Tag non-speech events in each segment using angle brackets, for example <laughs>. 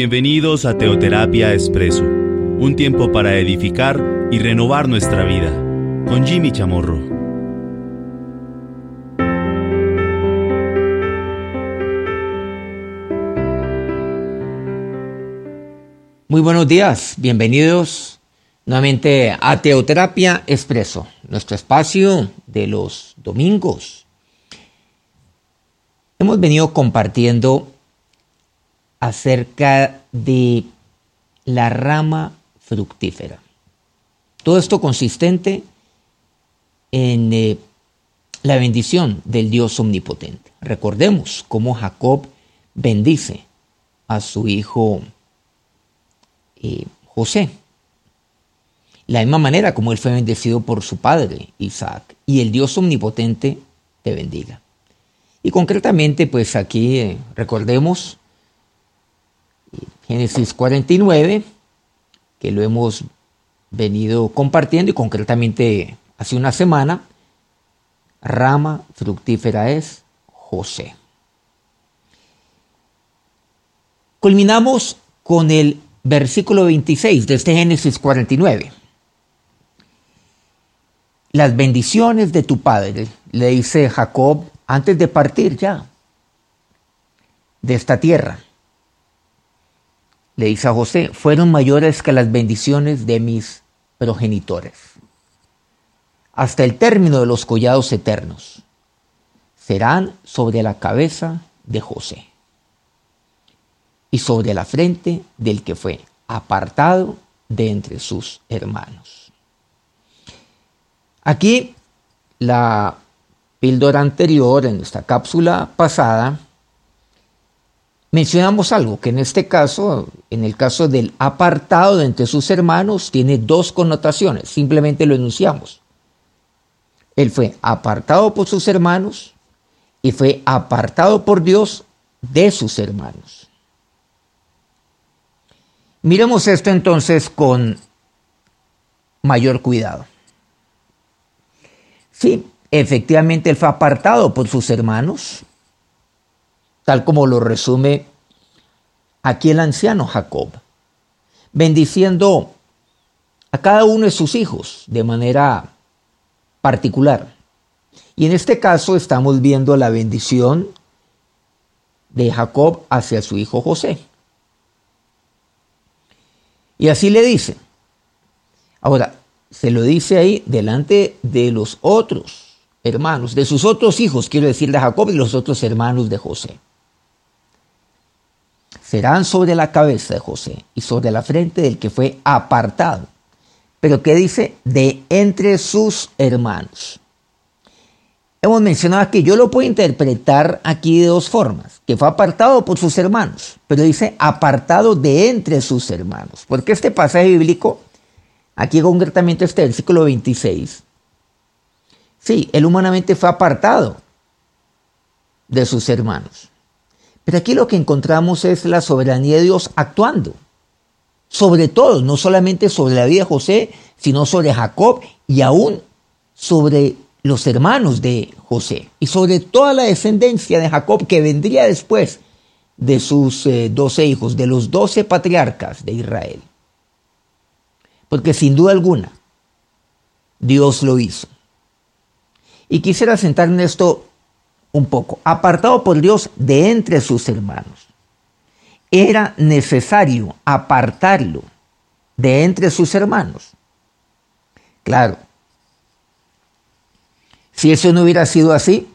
Bienvenidos a Teoterapia Expreso, un tiempo para edificar y renovar nuestra vida, con Jimmy Chamorro. Muy buenos días, bienvenidos nuevamente a Teoterapia Expreso, nuestro espacio de los domingos. Hemos venido compartiendo acerca de la rama fructífera. Todo esto consistente en eh, la bendición del Dios omnipotente. Recordemos cómo Jacob bendice a su hijo eh, José. La misma manera como él fue bendecido por su padre Isaac. Y el Dios omnipotente te bendiga. Y concretamente, pues aquí eh, recordemos Génesis 49, que lo hemos venido compartiendo y concretamente hace una semana, rama fructífera es José. Culminamos con el versículo 26 de este Génesis 49. Las bendiciones de tu padre, le dice Jacob antes de partir ya de esta tierra le dice a José, fueron mayores que las bendiciones de mis progenitores, hasta el término de los collados eternos, serán sobre la cabeza de José y sobre la frente del que fue apartado de entre sus hermanos. Aquí la píldora anterior, en esta cápsula pasada, mencionamos algo que en este caso, en el caso del apartado de entre sus hermanos, tiene dos connotaciones, simplemente lo enunciamos. Él fue apartado por sus hermanos y fue apartado por Dios de sus hermanos. Miremos esto entonces con mayor cuidado. Sí, efectivamente él fue apartado por sus hermanos, tal como lo resume aquí el anciano Jacob, bendiciendo a cada uno de sus hijos de manera particular. Y en este caso estamos viendo la bendición de Jacob hacia su hijo José. Y así le dice. Ahora, se lo dice ahí delante de los otros hermanos, de sus otros hijos, quiero decir, de Jacob y los otros hermanos de José serán sobre la cabeza de José y sobre la frente del que fue apartado. Pero ¿qué dice? De entre sus hermanos. Hemos mencionado que yo lo puedo interpretar aquí de dos formas, que fue apartado por sus hermanos, pero dice apartado de entre sus hermanos, porque este pasaje bíblico, aquí concretamente este versículo 26, sí, él humanamente fue apartado de sus hermanos. Pero aquí lo que encontramos es la soberanía de Dios actuando. Sobre todo, no solamente sobre la vida de José, sino sobre Jacob y aún sobre los hermanos de José y sobre toda la descendencia de Jacob que vendría después de sus eh, doce hijos, de los doce patriarcas de Israel. Porque sin duda alguna, Dios lo hizo. Y quisiera sentar en esto un poco, apartado por Dios de entre sus hermanos. Era necesario apartarlo de entre sus hermanos. Claro, si eso no hubiera sido así,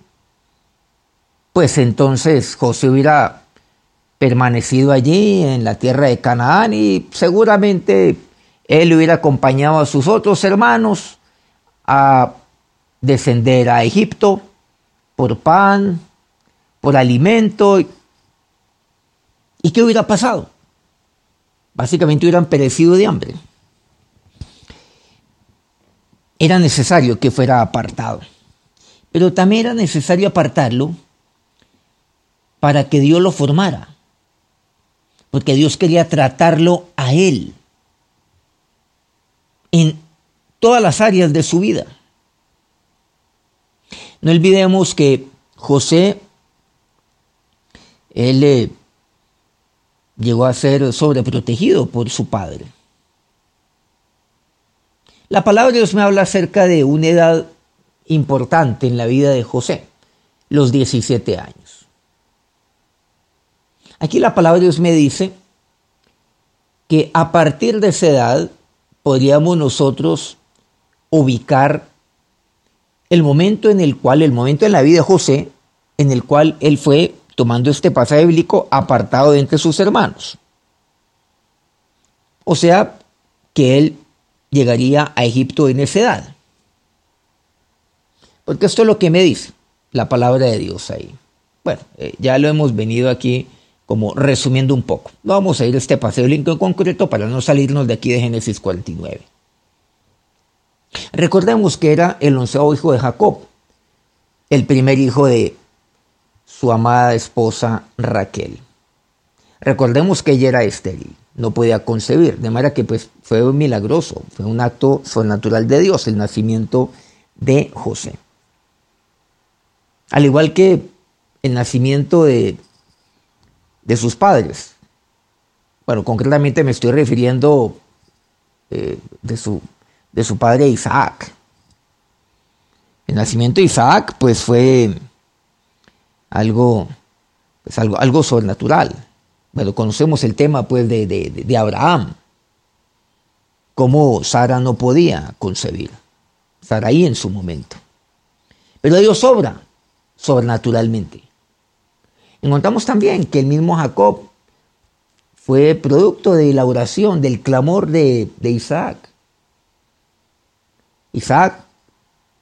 pues entonces José hubiera permanecido allí en la tierra de Canaán y seguramente él hubiera acompañado a sus otros hermanos a descender a Egipto por pan, por alimento. ¿Y qué hubiera pasado? Básicamente hubieran perecido de hambre. Era necesario que fuera apartado. Pero también era necesario apartarlo para que Dios lo formara. Porque Dios quería tratarlo a él en todas las áreas de su vida. No olvidemos que José, él eh, llegó a ser sobreprotegido por su padre. La palabra de Dios me habla acerca de una edad importante en la vida de José, los 17 años. Aquí la palabra de Dios me dice que a partir de esa edad podríamos nosotros ubicar el momento en el cual, el momento en la vida de José, en el cual él fue, tomando este pasaje bíblico, apartado de entre sus hermanos. O sea, que él llegaría a Egipto en esa edad. Porque esto es lo que me dice la palabra de Dios ahí. Bueno, eh, ya lo hemos venido aquí como resumiendo un poco. Vamos a ir a este paseo en concreto para no salirnos de aquí de Génesis 49. Recordemos que era el onceavo hijo de Jacob, el primer hijo de su amada esposa Raquel. Recordemos que ella era estéril, no podía concebir, de manera que pues fue milagroso, fue un acto sobrenatural de Dios el nacimiento de José. Al igual que el nacimiento de, de sus padres. Bueno, concretamente me estoy refiriendo eh, de su de su padre Isaac. El nacimiento de Isaac pues fue algo, pues, algo, algo sobrenatural. Bueno, conocemos el tema pues de, de, de Abraham, cómo Sara no podía concebir, Saraí en su momento. Pero Dios obra sobrenaturalmente. Encontramos también que el mismo Jacob fue producto de la oración, del clamor de, de Isaac. Isaac,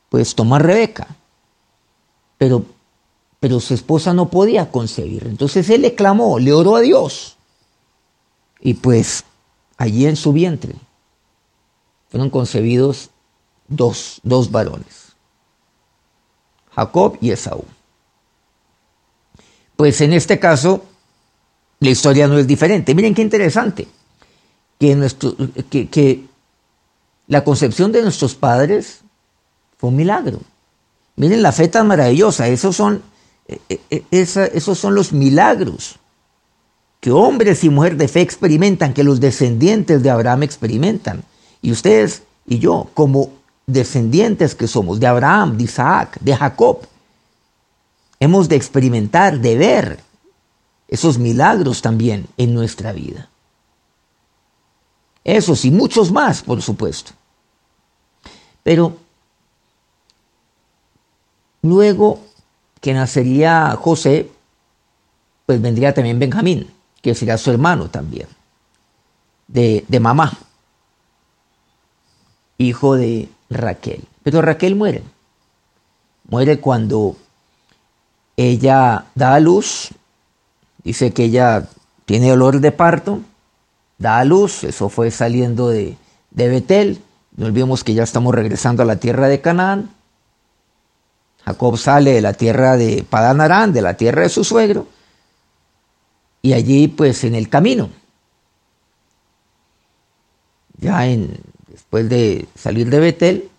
pues tomó a Rebeca, pero, pero su esposa no podía concebir. Entonces él le clamó, le oró a Dios. Y pues allí en su vientre fueron concebidos dos, dos varones, Jacob y Esaú. Pues en este caso, la historia no es diferente. Miren qué interesante, que, nuestro, que, que la concepción de nuestros padres fue un milagro. Miren la fe tan maravillosa, esos son, eh, eh, eh, esos son los milagros que hombres y mujeres de fe experimentan, que los descendientes de Abraham experimentan. Y ustedes y yo, como descendientes que somos de Abraham, de Isaac, de Jacob, hemos de experimentar, de ver esos milagros también en nuestra vida. Esos y muchos más, por supuesto. Pero luego que nacería José, pues vendría también Benjamín, que sería su hermano también, de, de mamá, hijo de Raquel. Pero Raquel muere. Muere cuando ella da a luz, dice que ella tiene dolor de parto, da a luz, eso fue saliendo de, de Betel, no olvidemos que ya estamos regresando a la tierra de Canaán. Jacob sale de la tierra de Padán Arán, de la tierra de su suegro, y allí pues en el camino, ya en, después de salir de Betel,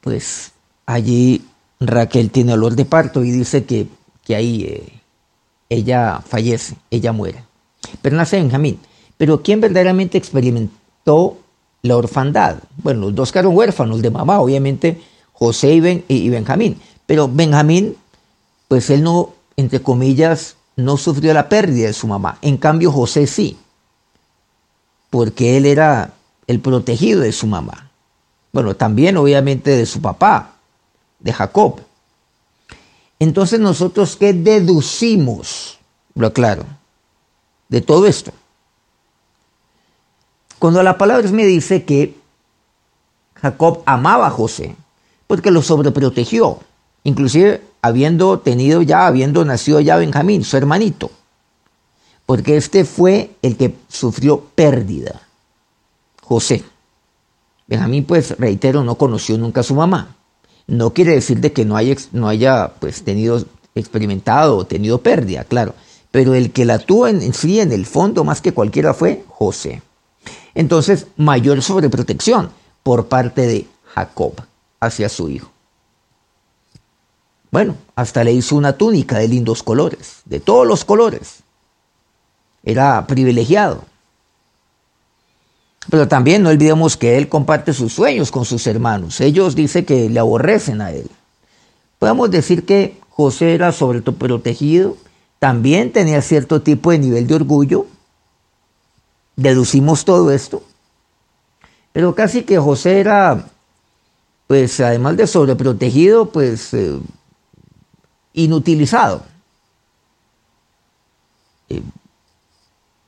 pues allí Raquel tiene olor de parto y dice que, que ahí eh, ella fallece, ella muere. Pero nace Benjamín. Pero ¿quién verdaderamente experimentó la orfandad. Bueno, los dos quedaron huérfanos de mamá, obviamente José y, Benjamín. Pero Benjamín, pues él no, entre comillas, no sufrió la pérdida de su mamá. En cambio, José sí, porque él era el protegido de su mamá. Bueno, también obviamente de su papá, de Jacob. Entonces nosotros, ¿qué deducimos? Lo aclaro, de todo esto. Cuando la palabra me dice que Jacob amaba a José, porque lo sobreprotegió, inclusive habiendo tenido ya, habiendo nacido ya Benjamín, su hermanito, porque este fue el que sufrió pérdida, José. Benjamín, pues, reitero, no conoció nunca a su mamá. No quiere decir de que no haya, no haya pues, tenido, experimentado o tenido pérdida, claro. Pero el que la tuvo en sí, en el fondo, más que cualquiera, fue José. Entonces, mayor sobreprotección por parte de Jacob hacia su hijo. Bueno, hasta le hizo una túnica de lindos colores, de todos los colores. era privilegiado. Pero también no olvidemos que él comparte sus sueños con sus hermanos. Ellos dicen que le aborrecen a él. Podemos decir que José era sobre todo protegido, también tenía cierto tipo de nivel de orgullo. Deducimos todo esto. Pero casi que José era, pues además de sobreprotegido, pues eh, inutilizado. Eh,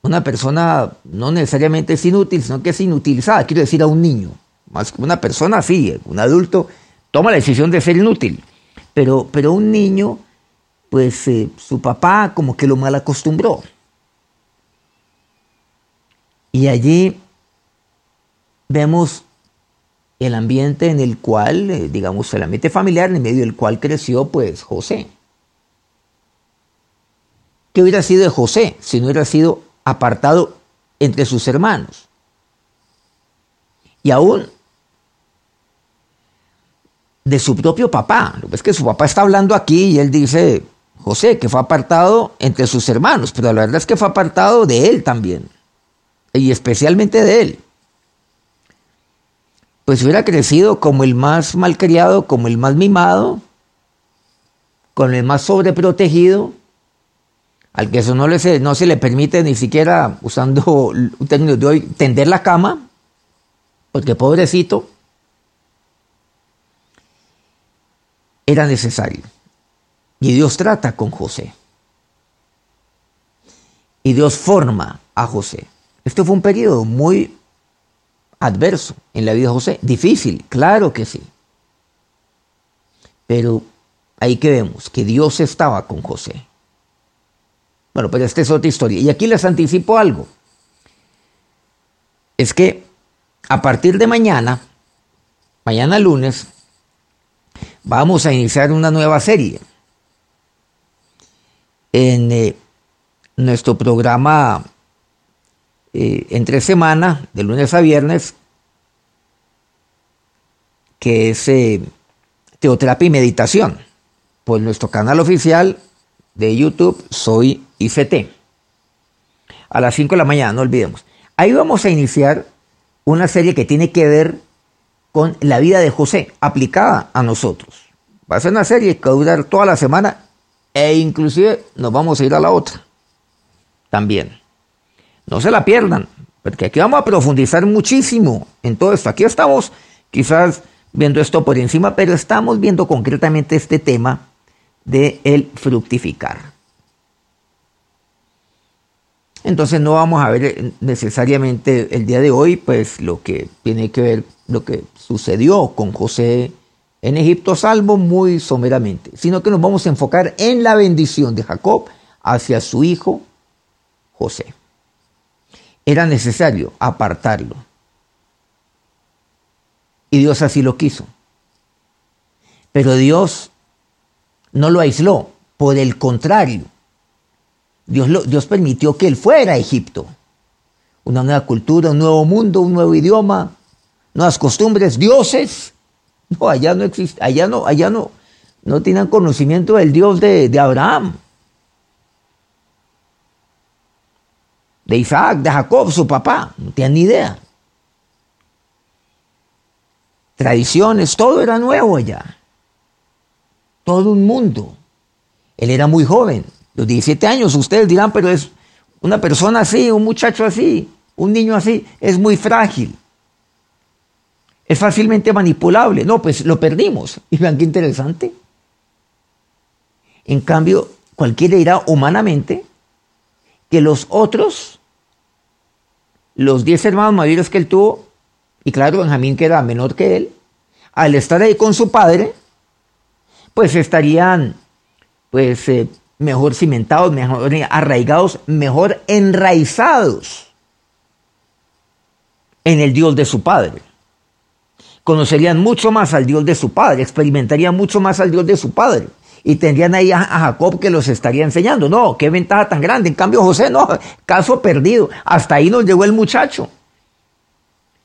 una persona no necesariamente es inútil, sino que es inutilizada, quiero decir a un niño. Más que una persona sí, un adulto toma la decisión de ser inútil, pero, pero un niño, pues eh, su papá como que lo mal acostumbró. Y allí vemos el ambiente en el cual, eh, digamos, el ambiente familiar en medio del cual creció pues José. ¿Qué hubiera sido de José si no hubiera sido apartado entre sus hermanos. Y aún de su propio papá. Lo que es que su papá está hablando aquí y él dice, José, que fue apartado entre sus hermanos, pero la verdad es que fue apartado de él también, y especialmente de él. Pues hubiera crecido como el más malcriado, como el más mimado, con el más sobreprotegido, al que eso no, le no se le permite ni siquiera, usando un término de hoy, tender la cama, porque pobrecito, era necesario. Y Dios trata con José. Y Dios forma a José. Este fue un periodo muy adverso en la vida de José. Difícil, claro que sí. Pero ahí que vemos que Dios estaba con José. Bueno, pero esta es otra historia. Y aquí les anticipo algo. Es que a partir de mañana, mañana lunes, vamos a iniciar una nueva serie. En eh, nuestro programa eh, entre semana, de lunes a viernes, que es eh, Teoterapia y Meditación, por nuestro canal oficial de YouTube, Soy ICT. A las 5 de la mañana, no olvidemos. Ahí vamos a iniciar una serie que tiene que ver con la vida de José aplicada a nosotros. Va a ser una serie que va a durar toda la semana e inclusive nos vamos a ir a la otra también. No se la pierdan, porque aquí vamos a profundizar muchísimo en todo esto. Aquí estamos quizás viendo esto por encima, pero estamos viendo concretamente este tema de el fructificar. Entonces no vamos a ver necesariamente el día de hoy, pues lo que tiene que ver, lo que sucedió con José en Egipto, salvo muy someramente, sino que nos vamos a enfocar en la bendición de Jacob hacia su hijo José. Era necesario apartarlo. Y Dios así lo quiso. Pero Dios no lo aisló, por el contrario, Dios, Dios permitió que él fuera a Egipto. Una nueva cultura, un nuevo mundo, un nuevo idioma, nuevas costumbres, dioses. No, allá no existe, allá no, allá no, no tenían conocimiento del Dios de, de Abraham, de Isaac, de Jacob, su papá, no tenían ni idea. Tradiciones, todo era nuevo allá todo un mundo. Él era muy joven, los 17 años. Ustedes dirán, pero es una persona así, un muchacho así, un niño así, es muy frágil. Es fácilmente manipulable. No, pues lo perdimos. <laughs> Y vean qué interesante. En cambio, cualquiera dirá humanamente que los otros, los 10 hermanos mayores que él tuvo, y claro, Benjamín que era menor que él, al estar ahí con su padre, pues estarían pues eh, mejor cimentados, mejor arraigados, mejor enraizados en el Dios de su Padre. Conocerían mucho más al Dios de su Padre, experimentarían mucho más al Dios de su Padre. Y tendrían ahí a, Jacob que los estaría enseñando. No, qué ventaja tan grande. En cambio, José, no, caso perdido. Hasta ahí nos llegó el muchacho.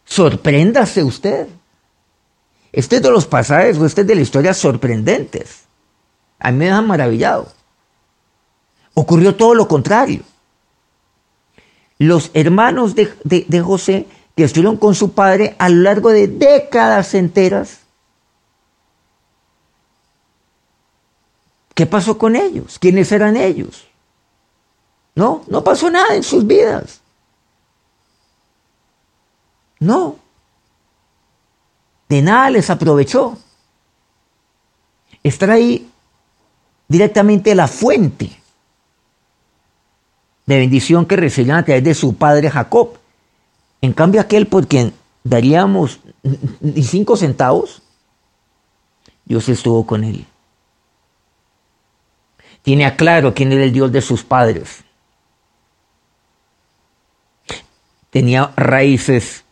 Sorpréndase usted. Este es de los pasajes o este es de la historia sorprendentes. A mí me dejan maravillado. Ocurrió todo lo contrario. los hermanos de, de José que estuvieron con su padre a lo largo de décadas enteras, ¿qué pasó con ellos? ¿Quiénes eran ellos? No, no pasó nada en sus vidas. No. De nada les aprovechó. Estar ahí directamente la fuente de bendición que recibían a través de su padre Jacob. En cambio, aquel por quien daríamos ni cinco centavos, Dios estuvo con él. Tiene claro quién era el Dios de sus padres. Tenía raíces,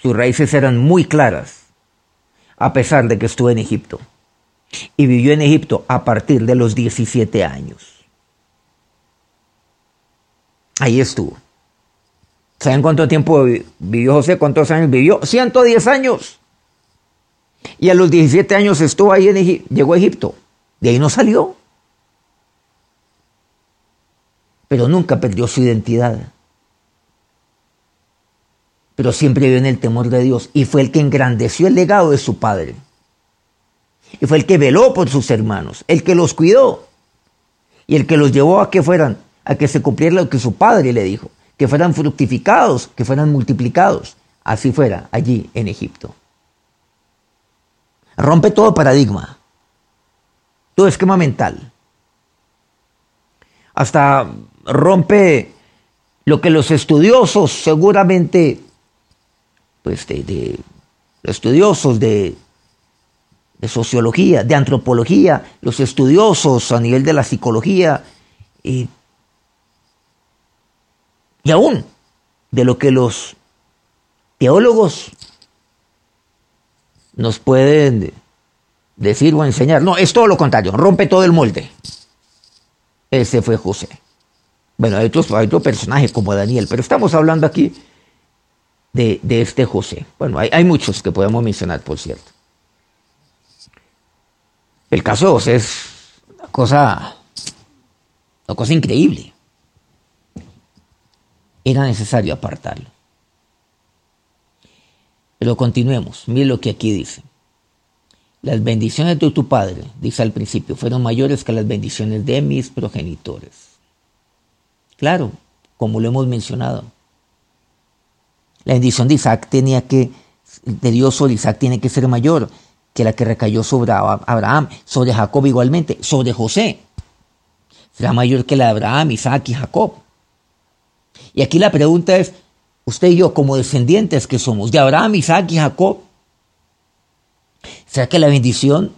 sus raíces eran muy claras, a pesar de que estuvo en Egipto. Y vivió en Egipto a partir de los 17 años. Ahí estuvo. ¿Saben cuánto tiempo vivió José? ¿Cuántos años vivió? 110 años. Y a los 17 años estuvo ahí en Egipto, llegó a Egipto. De ahí no salió. Pero nunca perdió su identidad. Pero siempre vivió en el temor de Dios. Y fue el que engrandeció el legado de su padre. Y fue el que veló por sus hermanos, el que los cuidó. Y el que los llevó a que fueran, a que se cumpliera lo que su padre le dijo que fueran fructificados, que fueran multiplicados. Así fuera allí en Egipto. Rompe todo paradigma, todo esquema mental. Hasta rompe lo que los estudiosos seguramente, pues de, estudiosos de, de sociología, de antropología, los estudiosos a nivel de la psicología, y y aún de lo que los teólogos nos pueden decir o enseñar. No, es todo lo contrario, rompe todo el molde. Ese fue José. Bueno, hay otros, hay personajes como Daniel, pero estamos hablando aquí de, este José. Bueno, hay, hay, muchos que podemos mencionar, por cierto. El caso de José es una cosa, una cosa increíble era necesario apartarlo. Pero continuemos, mire lo que aquí dice. Las bendiciones de tu padre, dice al principio, fueron mayores que las bendiciones de mis progenitores. Claro, como lo hemos mencionado. La bendición de Isaac tenía que, de Dios sobre Isaac tiene que ser mayor que la que recayó sobre Abraham, sobre Jacob igualmente, sobre José. Será mayor que la de Abraham, Isaac y Jacob. Y aquí la pregunta es, usted y yo como descendientes que somos de Abraham, Isaac y Jacob, ¿será que la bendición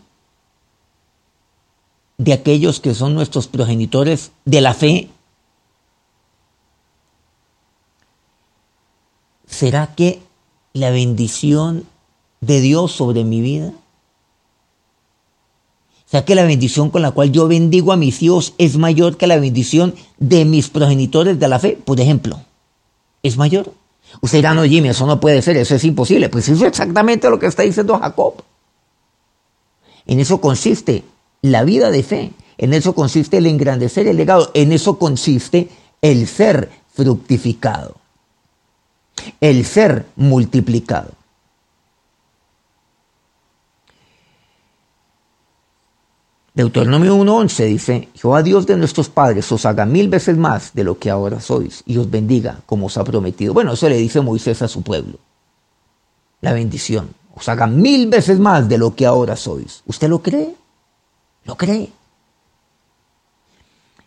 de aquellos que son nuestros progenitores de la fe, ¿será que la bendición de Dios sobre mi vida? ¿Será que la bendición con la cual yo bendigo a mis hijos es mayor que la bendición de mis progenitores de la fe? Por ejemplo, ¿es mayor? Usted dirá, no, Jimmy, eso no puede ser, eso es imposible. Pues eso es exactamente lo que está diciendo Jacob. En eso consiste la vida de fe, en eso consiste el engrandecer el legado, en eso consiste el ser fructificado, el ser multiplicado. Deuteronomio 1.11 dice, Jehová Dios de nuestros padres os haga mil veces más de lo que ahora sois y os bendiga como os ha prometido. Bueno, eso le dice Moisés a su pueblo. La bendición. Os haga mil veces más de lo que ahora sois. ¿Usted lo cree? ¿Lo cree?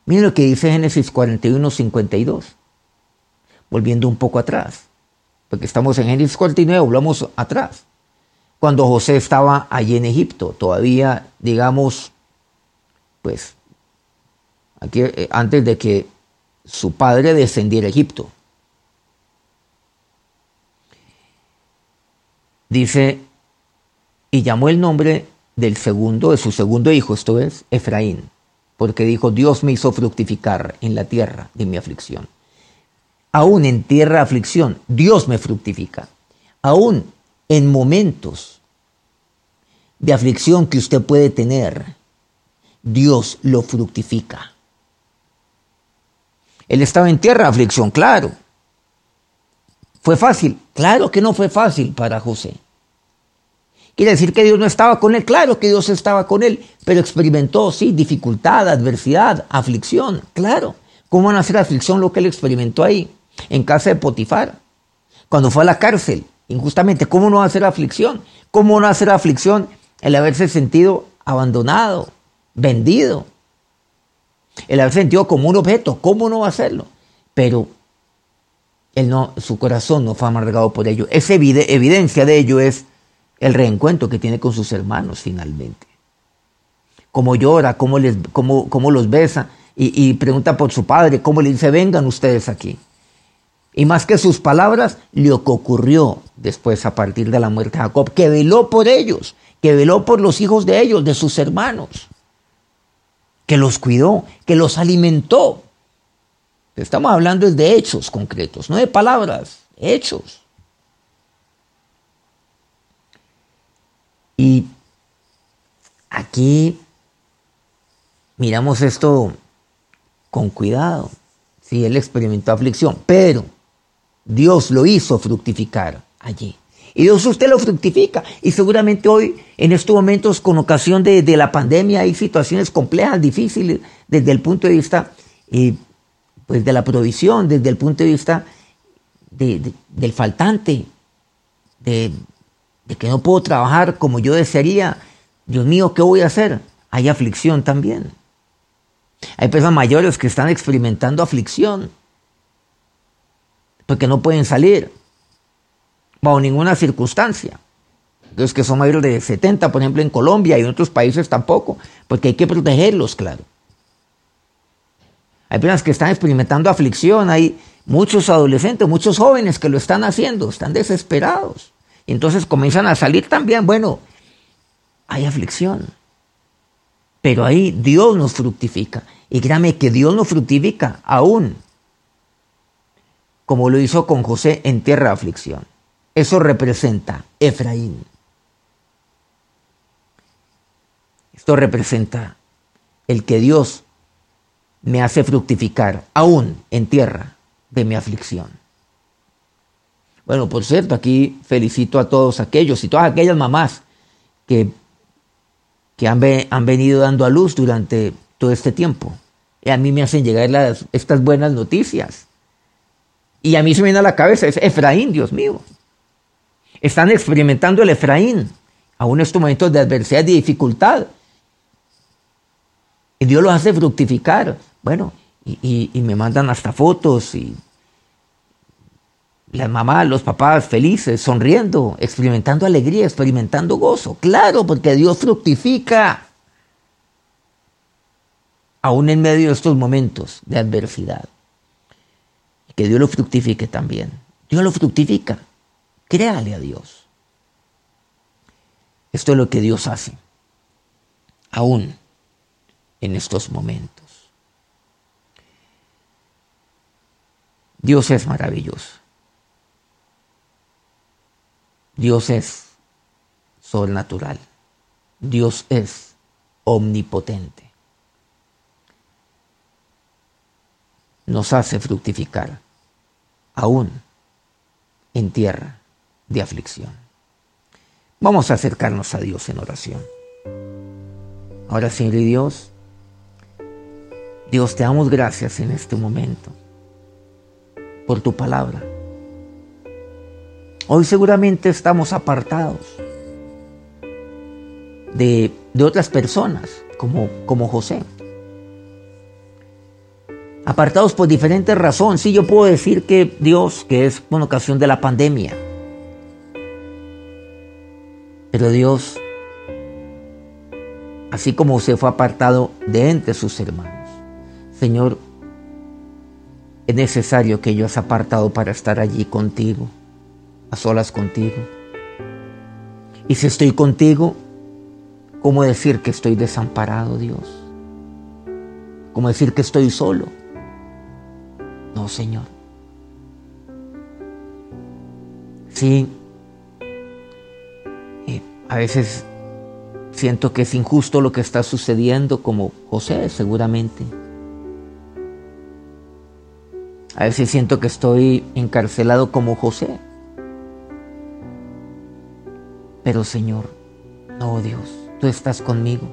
Miren lo que dice Génesis 41.52. Volviendo un poco atrás. Porque estamos en Génesis 49, volvamos atrás. Cuando José estaba allí en Egipto, todavía, digamos, pues, aquí, eh, antes de que su padre descendiera a Egipto. Dice, y llamó el nombre del segundo, de su segundo hijo, esto es, Efraín, porque dijo, Dios me hizo fructificar en la tierra de mi aflicción. Aún en tierra de aflicción, Dios me fructifica. Aún en momentos de aflicción que usted puede tener, Dios lo fructifica. Él estaba en tierra aflicción, claro, ¿Fue fácil? Claro que no fue fácil para José. ¿Quiere decir que Dios no estaba con él? Claro que Dios estaba con él, pero experimentó, sí, dificultad, adversidad, aflicción, claro. ¿Cómo no hacer aflicción lo que él experimentó ahí, en casa de Potifar? Cuando fue a la cárcel, injustamente, ¿cómo no hacer aflicción? ¿Cómo no hacer aflicción el haberse sentido abandonado, vendido, el haberse sentido como un objeto? ¿Cómo no va a hacerlo? Pero él no, su corazón no fue amargado por ello. Esa evidencia de ello es el reencuentro que tiene con sus hermanos finalmente. Cómo llora, cómo, les, cómo, los besa y, pregunta por su padre, cómo le dice, vengan ustedes aquí. Y más que sus palabras, lo que ocurrió después a partir de la muerte de Jacob, que veló por ellos, que veló por los hijos de ellos, de sus hermanos, que los cuidó, que los alimentó. Estamos hablando de hechos concretos, no de palabras, hechos. Y aquí miramos esto con cuidado. Sí, él experimentó aflicción, pero Dios lo hizo fructificar allí. Y Dios usted lo fructifica. Y seguramente hoy, en estos momentos, con ocasión de, la pandemia, hay situaciones complejas, difíciles, desde el punto de vista eh, pues de la provisión, desde el punto de vista del faltante, de, de que no puedo trabajar como yo desearía, Dios mío, ¿qué voy a hacer? Hay aflicción también. Hay personas mayores que están experimentando aflicción porque no pueden salir bajo ninguna circunstancia. Entonces, que son mayores de 70, por ejemplo, en Colombia y en otros países tampoco, porque hay que protegerlos, claro. Hay personas que están experimentando aflicción, hay muchos adolescentes, muchos jóvenes que lo están haciendo, están desesperados. Y entonces comienzan a salir también, bueno, hay aflicción. Pero ahí Dios nos fructifica. Y créame que Dios nos fructifica aún, como lo hizo con José en tierra de aflicción. Eso representa Efraín. Esto representa el que Dios me hace fructificar aún en tierra de mi aflicción. Bueno, por cierto, aquí felicito a todos aquellos y todas aquellas mamás que, que han, han, venido dando a luz durante todo este tiempo. Y a mí me hacen llegar las, estas buenas noticias. Y a mí se me viene a la cabeza, es Efraín, Dios mío. Están experimentando el Efraín, aún en estos momentos de adversidad y dificultad. Y Dios los hace fructificar. Bueno, y, y me mandan hasta fotos y las mamás, los papás felices, sonriendo, experimentando alegría, experimentando gozo. Claro, porque Dios fructifica. Aún en medio de estos momentos de adversidad. Que Dios lo fructifique también. Dios lo fructifica. Créale a Dios. Esto es lo que Dios hace. Aún en estos momentos. Dios es maravilloso. Dios es sobrenatural. Dios es omnipotente. Nos hace fructificar aún en tierra de aflicción. Vamos a acercarnos a Dios en oración. Ahora, Señor y Dios, Dios, te damos gracias en este momento por tu palabra. Hoy seguramente estamos apartados de, otras personas, como, como José. Apartados por diferentes razones. Sí, yo puedo decir que Dios, que es una ocasión de la pandemia. Pero Dios, así como se fue apartado de entre sus hermanos, Señor, es necesario que yo has apartado para estar allí contigo a solas contigo. Y si estoy contigo, ¿cómo decir que estoy desamparado, Dios? ¿Cómo decir que estoy solo? No, Señor. Sí, eh, a veces siento que es injusto lo que está sucediendo, como José seguramente. A veces siento que estoy encarcelado como José. Pero Señor, no Dios, tú estás conmigo.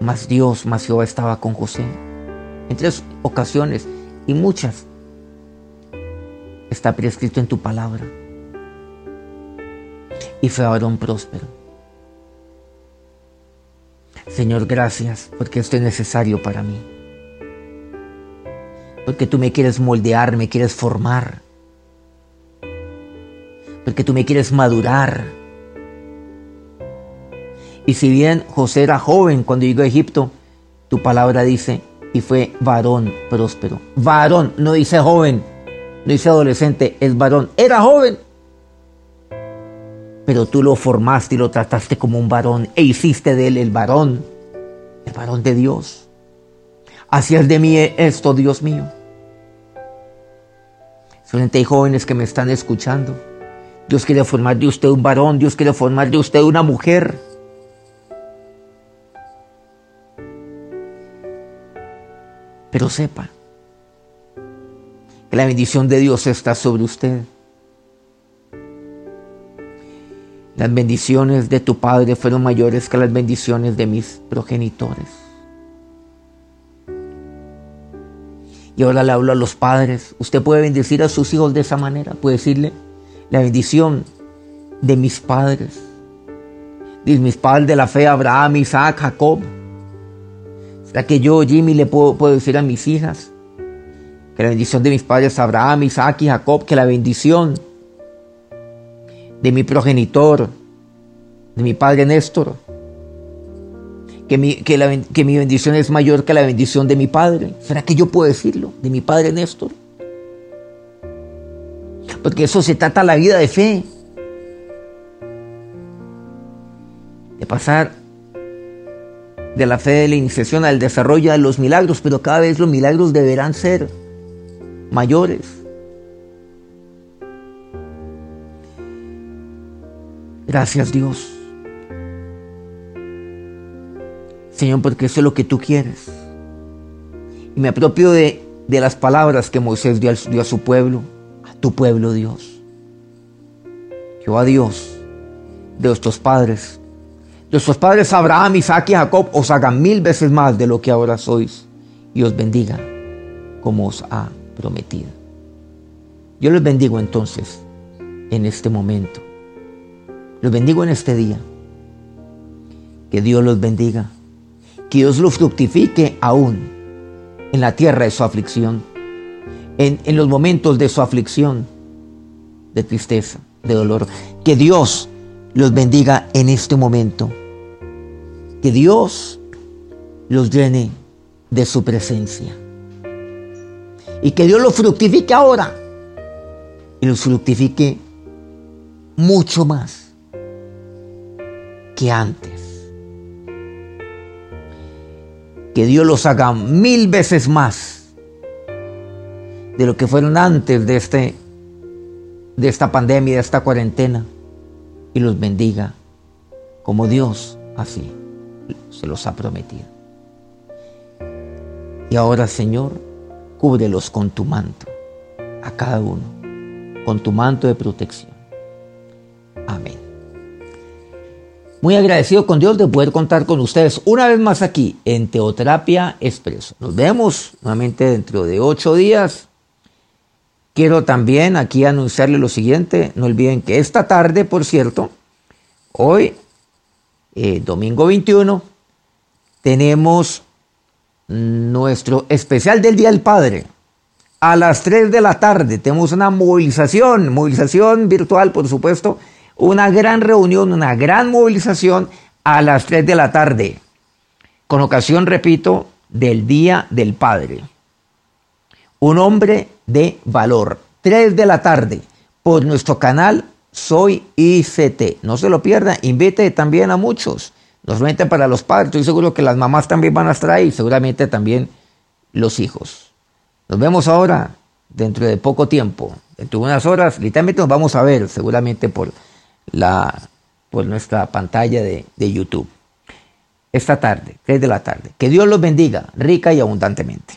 Más Dios, más Jehová estaba con José. En tres ocasiones y muchas está prescrito en tu palabra. Y fue varón próspero. Señor, gracias porque esto es necesario para mí porque tú me quieres moldear, me quieres formar, porque tú me quieres madurar. Y si bien José era joven cuando llegó a Egipto, tu palabra dice, fue varón próspero. Varón, no dice joven, no dice adolescente, es varón. Era joven, pero tú lo formaste y lo trataste como un varón e hiciste de él el varón, el varón de Dios. Hacías de mí esto, Dios mío. Solamente hay jóvenes que me están escuchando. Dios quiere formar de usted un varón, Dios quiere formar de usted una mujer. Pero sepa que la bendición de Dios está sobre usted. Las bendiciones de tu Padre fueron mayores que las bendiciones de mis progenitores. Y ahora le hablo a los padres. Usted puede bendecir a sus hijos de esa manera. Puede decirle la bendición de mis padres. De mis padres de la fe, Abraham, Isaac, Jacob. ¿Será que yo, Jimmy, le puedo, puedo decir a mis hijas? Que la bendición de mis padres, Abraham, Isaac y Jacob. Que la bendición de mi progenitor, de mi padre Néstor que mi, que, mi bendición es mayor que la bendición de mi padre. ¿Será que yo puedo decirlo? De mi padre Néstor. Porque eso se trata la vida de fe. De pasar de la fe de la iniciación al desarrollo de los milagros, pero cada vez los milagros deberán ser mayores. Gracias Dios. Señor, porque eso es lo que tú quieres. Y me apropio de, las palabras que Moisés dio, dio, a su pueblo, a tu pueblo Dios. Yo a Dios, de nuestros padres, de nuestros padres Abraham, Isaac y Jacob, os hagan mil veces más de lo que ahora sois y os bendiga como os ha prometido. Yo les bendigo entonces en este momento. Los bendigo en este día. Que Dios los bendiga que Dios lo fructifique aún en la tierra de su aflicción, en, en, los momentos de su aflicción, de tristeza, de dolor. Que Dios los bendiga en este momento. Que Dios los llene de su presencia. Y que Dios los fructifique ahora. Y los fructifique mucho más que antes. que Dios los haga mil veces más de lo que fueron antes de, este, de esta pandemia, de esta cuarentena, y los bendiga como Dios así se los ha prometido. Y ahora, Señor, cúbrelos con tu manto, a cada uno, con tu manto de protección. Amén. Muy agradecido con Dios de poder contar con ustedes una vez más aquí en Teoterapia Expreso. Nos vemos nuevamente dentro de ocho días. Quiero también aquí anunciarle lo siguiente. No olviden que esta tarde, por cierto, hoy, eh, domingo 21, tenemos nuestro especial del Día del Padre. A las 3 de la tarde tenemos una movilización, movilización virtual, por supuesto, una gran reunión, una gran movilización a las 3 de la tarde, con ocasión, repito, del Día del Padre. Un hombre de valor. 3 de la tarde, por nuestro canal Soy ICT. No se lo pierdan, invite también a muchos. No solamente para los padres, estoy seguro que las mamás también van a estar ahí, seguramente también los hijos. Nos vemos ahora, dentro de poco tiempo, dentro de unas horas, literalmente nos vamos a ver, seguramente por la, por nuestra pantalla de, de YouTube. Esta tarde, 3 de la tarde. Que Dios los bendiga rica y abundantemente.